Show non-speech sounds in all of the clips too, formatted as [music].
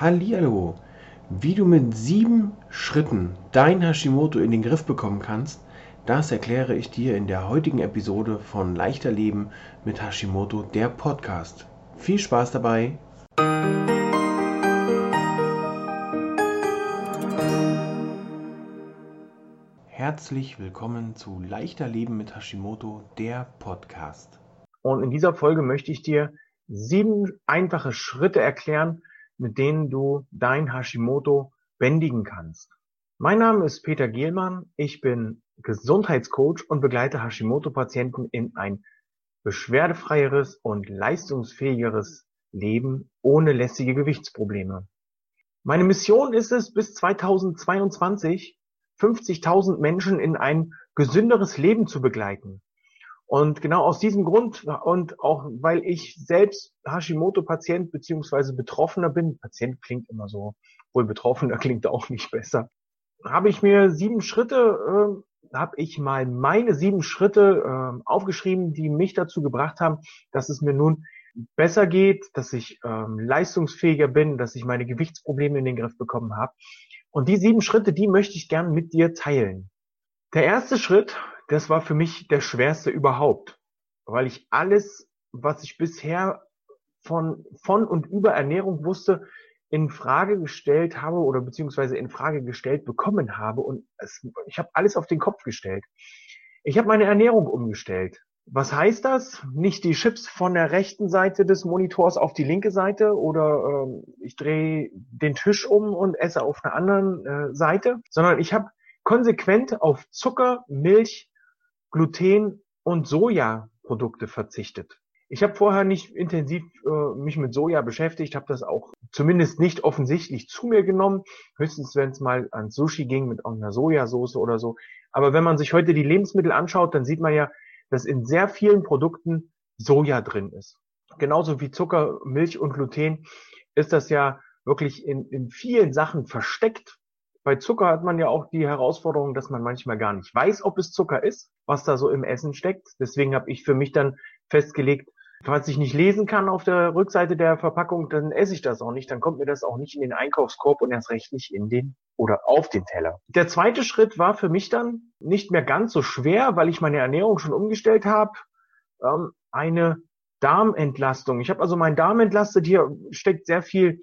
Hallihallo! Wie du mit sieben Schritten dein Hashimoto in den Griff bekommen kannst, das erkläre ich dir in der heutigen Episode von Leichter Leben mit Hashimoto, der Podcast. Viel Spaß dabei! Herzlich willkommen zu Leichter Leben mit Hashimoto, der Podcast. Und in dieser Folge möchte ich dir sieben einfache Schritte erklären, mit denen du dein Hashimoto bändigen kannst. Mein Name ist Peter Gielmann. Ich bin Gesundheitscoach und begleite Hashimoto-Patienten in ein beschwerdefreieres und leistungsfähigeres Leben ohne lästige Gewichtsprobleme. Meine Mission ist es, bis 2022 50.000 Menschen in ein gesünderes Leben zu begleiten. Und genau aus diesem Grund und auch weil ich selbst Hashimoto-Patient beziehungsweise Betroffener bin, Patient klingt immer so, wohl Betroffener [laughs] klingt auch nicht besser, habe ich mir sieben Schritte, äh, habe ich mal meine sieben Schritte äh, aufgeschrieben, die mich dazu gebracht haben, dass es mir nun besser geht, dass ich ähm, leistungsfähiger bin, dass ich meine Gewichtsprobleme in den Griff bekommen habe. Und die sieben Schritte, die möchte ich gern mit dir teilen. Der erste Schritt das war für mich der schwerste überhaupt, weil ich alles, was ich bisher von, von und über Ernährung wusste, in Frage gestellt habe oder beziehungsweise in Frage gestellt bekommen habe und es, ich habe alles auf den Kopf gestellt. Ich habe meine Ernährung umgestellt. Was heißt das? Nicht die Chips von der rechten Seite des Monitors auf die linke Seite oder ähm, ich drehe den Tisch um und esse auf einer anderen äh, Seite, sondern ich habe konsequent auf Zucker, Milch, Gluten und Sojaprodukte verzichtet. Ich habe vorher nicht intensiv äh, mich mit Soja beschäftigt, habe das auch zumindest nicht offensichtlich zu mir genommen, höchstens wenn es mal an Sushi ging mit einer Sojasauce oder so. Aber wenn man sich heute die Lebensmittel anschaut, dann sieht man ja, dass in sehr vielen Produkten Soja drin ist. Genauso wie Zucker, Milch und Gluten ist das ja wirklich in, in vielen Sachen versteckt bei Zucker hat man ja auch die Herausforderung, dass man manchmal gar nicht weiß, ob es Zucker ist, was da so im Essen steckt. Deswegen habe ich für mich dann festgelegt, falls ich nicht lesen kann auf der Rückseite der Verpackung, dann esse ich das auch nicht. Dann kommt mir das auch nicht in den Einkaufskorb und erst recht nicht in den oder auf den Teller. Der zweite Schritt war für mich dann nicht mehr ganz so schwer, weil ich meine Ernährung schon umgestellt habe. Ähm, eine Darmentlastung. Ich habe also meinen Darm entlastet. Hier steckt sehr viel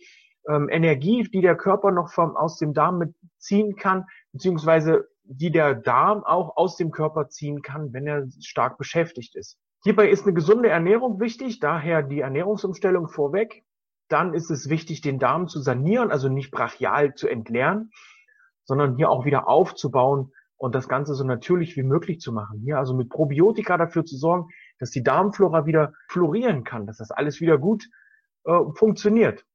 ähm, Energie, die der Körper noch vom, aus dem Darm mitziehen kann, beziehungsweise die der Darm auch aus dem Körper ziehen kann, wenn er stark beschäftigt ist. Hierbei ist eine gesunde Ernährung wichtig, daher die Ernährungsumstellung vorweg. Dann ist es wichtig, den Darm zu sanieren, also nicht brachial zu entleeren, sondern hier auch wieder aufzubauen und das Ganze so natürlich wie möglich zu machen. Hier also mit Probiotika dafür zu sorgen, dass die Darmflora wieder florieren kann, dass das alles wieder gut äh, funktioniert.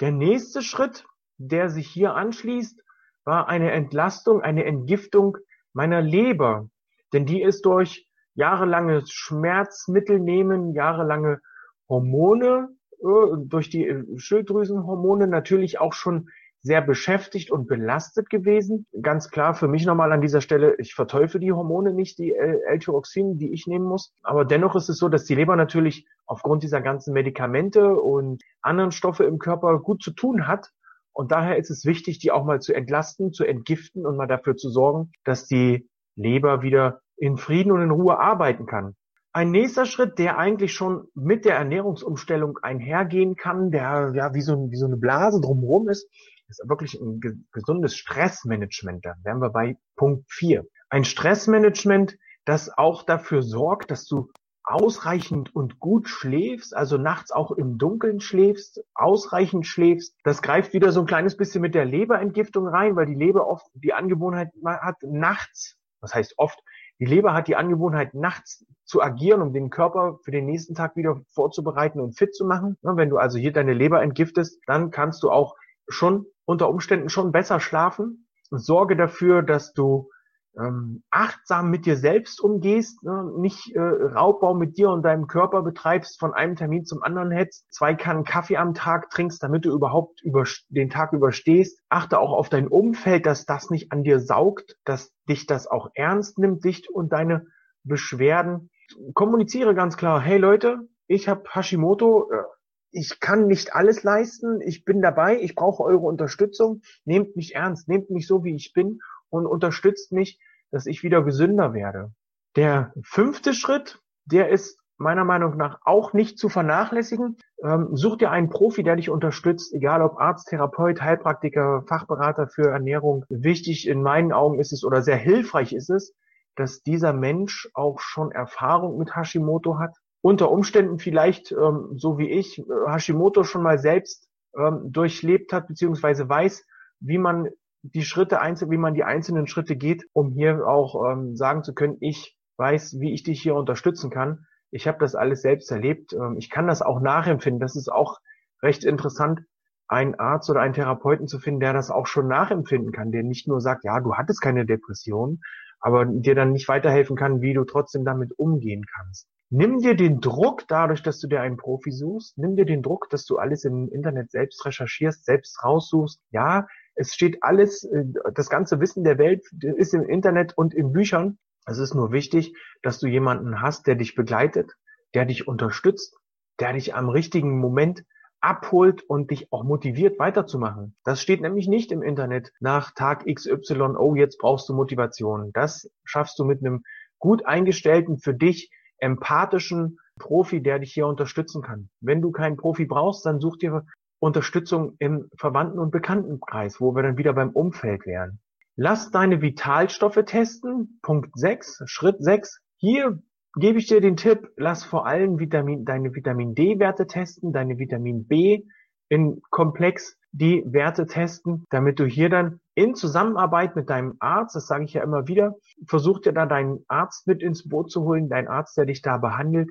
Der nächste Schritt, der sich hier anschließt, war eine Entlastung, eine Entgiftung meiner Leber. Denn die ist durch jahrelanges Schmerzmittel nehmen, jahrelange Hormone, äh, durch die Schilddrüsenhormone natürlich auch schon sehr beschäftigt und belastet gewesen. Ganz klar für mich nochmal an dieser Stelle, ich verteufel die Hormone nicht, die L-Tyroxin, die ich nehmen muss. Aber dennoch ist es so, dass die Leber natürlich aufgrund dieser ganzen Medikamente und anderen Stoffe im Körper gut zu tun hat. Und daher ist es wichtig, die auch mal zu entlasten, zu entgiften und mal dafür zu sorgen, dass die Leber wieder in Frieden und in Ruhe arbeiten kann. Ein nächster Schritt, der eigentlich schon mit der Ernährungsumstellung einhergehen kann, der ja wie so, wie so eine Blase drumherum ist, ist wirklich ein gesundes Stressmanagement. Da wären wir bei Punkt 4. Ein Stressmanagement, das auch dafür sorgt, dass du ausreichend und gut schläfst, also nachts auch im Dunkeln schläfst, ausreichend schläfst. Das greift wieder so ein kleines bisschen mit der Leberentgiftung rein, weil die Leber oft die Angewohnheit hat, nachts, was heißt oft, die Leber hat die Angewohnheit, nachts zu agieren, um den Körper für den nächsten Tag wieder vorzubereiten und fit zu machen. Wenn du also hier deine Leber entgiftest, dann kannst du auch schon unter Umständen schon besser schlafen. Sorge dafür, dass du ähm, achtsam mit dir selbst umgehst, ne? nicht äh, Raubbau mit dir und deinem Körper betreibst, von einem Termin zum anderen hetzt, zwei Kannen Kaffee am Tag trinkst, damit du überhaupt über den Tag überstehst. Achte auch auf dein Umfeld, dass das nicht an dir saugt, dass dich das auch ernst nimmt, dich und deine Beschwerden. Kommuniziere ganz klar, hey Leute, ich habe Hashimoto, äh, ich kann nicht alles leisten, ich bin dabei, ich brauche eure Unterstützung, nehmt mich ernst, nehmt mich so, wie ich bin und unterstützt mich, dass ich wieder gesünder werde. Der fünfte Schritt, der ist meiner Meinung nach auch nicht zu vernachlässigen. Ähm, such dir einen Profi, der dich unterstützt, egal ob Arzt, Therapeut, Heilpraktiker, Fachberater für Ernährung. Wichtig in meinen Augen ist es oder sehr hilfreich ist es, dass dieser Mensch auch schon Erfahrung mit Hashimoto hat, unter Umständen vielleicht, ähm, so wie ich, äh, Hashimoto schon mal selbst ähm, durchlebt hat, beziehungsweise weiß, wie man die Schritte einzeln, wie man die einzelnen Schritte geht, um hier auch ähm, sagen zu können, ich weiß, wie ich dich hier unterstützen kann. Ich habe das alles selbst erlebt. Ähm, ich kann das auch nachempfinden. Das ist auch recht interessant, einen Arzt oder einen Therapeuten zu finden, der das auch schon nachempfinden kann, der nicht nur sagt, ja, du hattest keine Depression, aber dir dann nicht weiterhelfen kann, wie du trotzdem damit umgehen kannst. Nimm dir den Druck dadurch, dass du dir einen Profi suchst. Nimm dir den Druck, dass du alles im Internet selbst recherchierst, selbst raussuchst. Ja, es steht alles, äh, das ganze Wissen der Welt ist im Internet und in Büchern. Es ist nur wichtig, dass du jemanden hast, der dich begleitet, der dich unterstützt, der dich am richtigen Moment abholt und dich auch motiviert weiterzumachen. Das steht nämlich nicht im Internet nach Tag XY, oh, jetzt brauchst du Motivation. Das schaffst du mit einem gut eingestellten, für dich empathischen Profi, der dich hier unterstützen kann. Wenn du keinen Profi brauchst, dann such dir Unterstützung im Verwandten- und Bekanntenkreis, wo wir dann wieder beim Umfeld wären. Lass deine Vitalstoffe testen. Punkt 6, Schritt 6. Hier gebe ich dir den Tipp, lass vor allem Vitamin, deine Vitamin D-Werte testen, deine Vitamin B in Komplex die Werte testen, damit du hier dann in Zusammenarbeit mit deinem Arzt, das sage ich ja immer wieder, versuch dir da deinen Arzt mit ins Boot zu holen, deinen Arzt, der dich da behandelt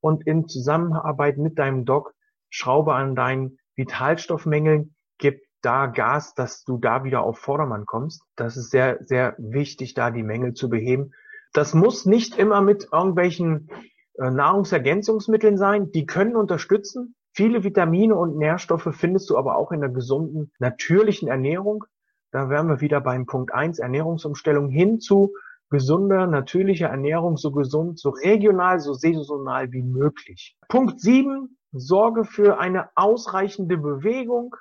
und in Zusammenarbeit mit deinem Doc schraube an deinen Vitalstoffmängeln, gib da Gas, dass du da wieder auf Vordermann kommst. Das ist sehr, sehr wichtig, da die Mängel zu beheben. Das muss nicht immer mit irgendwelchen äh, Nahrungsergänzungsmitteln sein. Die können unterstützen. Viele Vitamine und Nährstoffe findest du aber auch in der gesunden, natürlichen Ernährung. Da wären wir wieder beim Punkt eins Ernährungsumstellung hin zu gesunder, natürlicher Ernährung, so gesund, so regional, so saisonal wie möglich. Punkt sieben Sorge für eine ausreichende Bewegung.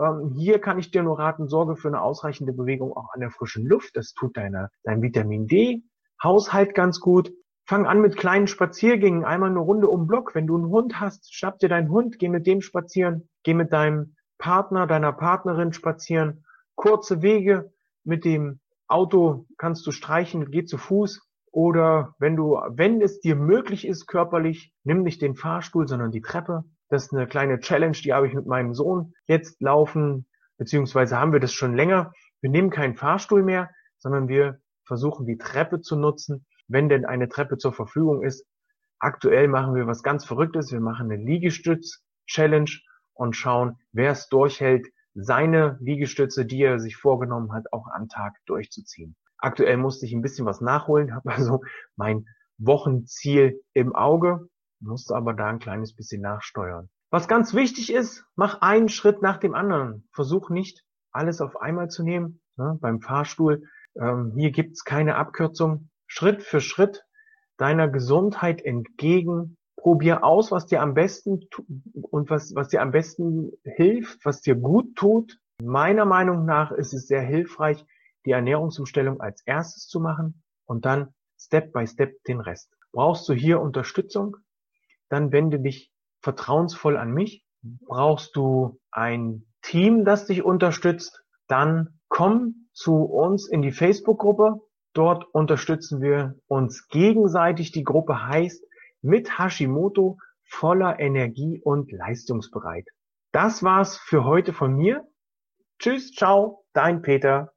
Ähm, hier kann ich dir nur raten, sorge für eine ausreichende Bewegung auch an der frischen Luft. Das tut deine, dein Vitamin D Haushalt ganz gut. Fang an mit kleinen Spaziergängen, einmal eine Runde um Block. Wenn du einen Hund hast, schnapp dir deinen Hund, geh mit dem spazieren, geh mit deinem Partner, deiner Partnerin spazieren. Kurze Wege mit dem Auto kannst du streichen, geh zu Fuß. Oder wenn du, wenn es dir möglich ist, körperlich, nimm nicht den Fahrstuhl, sondern die Treppe. Das ist eine kleine Challenge, die habe ich mit meinem Sohn jetzt laufen, beziehungsweise haben wir das schon länger. Wir nehmen keinen Fahrstuhl mehr, sondern wir versuchen die Treppe zu nutzen wenn denn eine Treppe zur Verfügung ist. Aktuell machen wir was ganz Verrücktes. Wir machen eine Liegestütz-Challenge und schauen, wer es durchhält, seine Liegestütze, die er sich vorgenommen hat, auch am Tag durchzuziehen. Aktuell musste ich ein bisschen was nachholen, [laughs] habe also mein Wochenziel im Auge, musste aber da ein kleines bisschen nachsteuern. Was ganz wichtig ist, mach einen Schritt nach dem anderen. Versuch nicht alles auf einmal zu nehmen. Ne, beim Fahrstuhl, ähm, hier gibt's keine Abkürzung. Schritt für Schritt deiner Gesundheit entgegen. Probier aus, was dir am besten und was, was dir am besten hilft, was dir gut tut. Meiner Meinung nach ist es sehr hilfreich, die Ernährungsumstellung als erstes zu machen und dann Step by Step den Rest. Brauchst du hier Unterstützung? Dann wende dich vertrauensvoll an mich. Brauchst du ein Team, das dich unterstützt? Dann komm zu uns in die Facebook-Gruppe. Dort unterstützen wir uns gegenseitig. Die Gruppe heißt mit Hashimoto voller Energie und leistungsbereit. Das war's für heute von mir. Tschüss, ciao, dein Peter.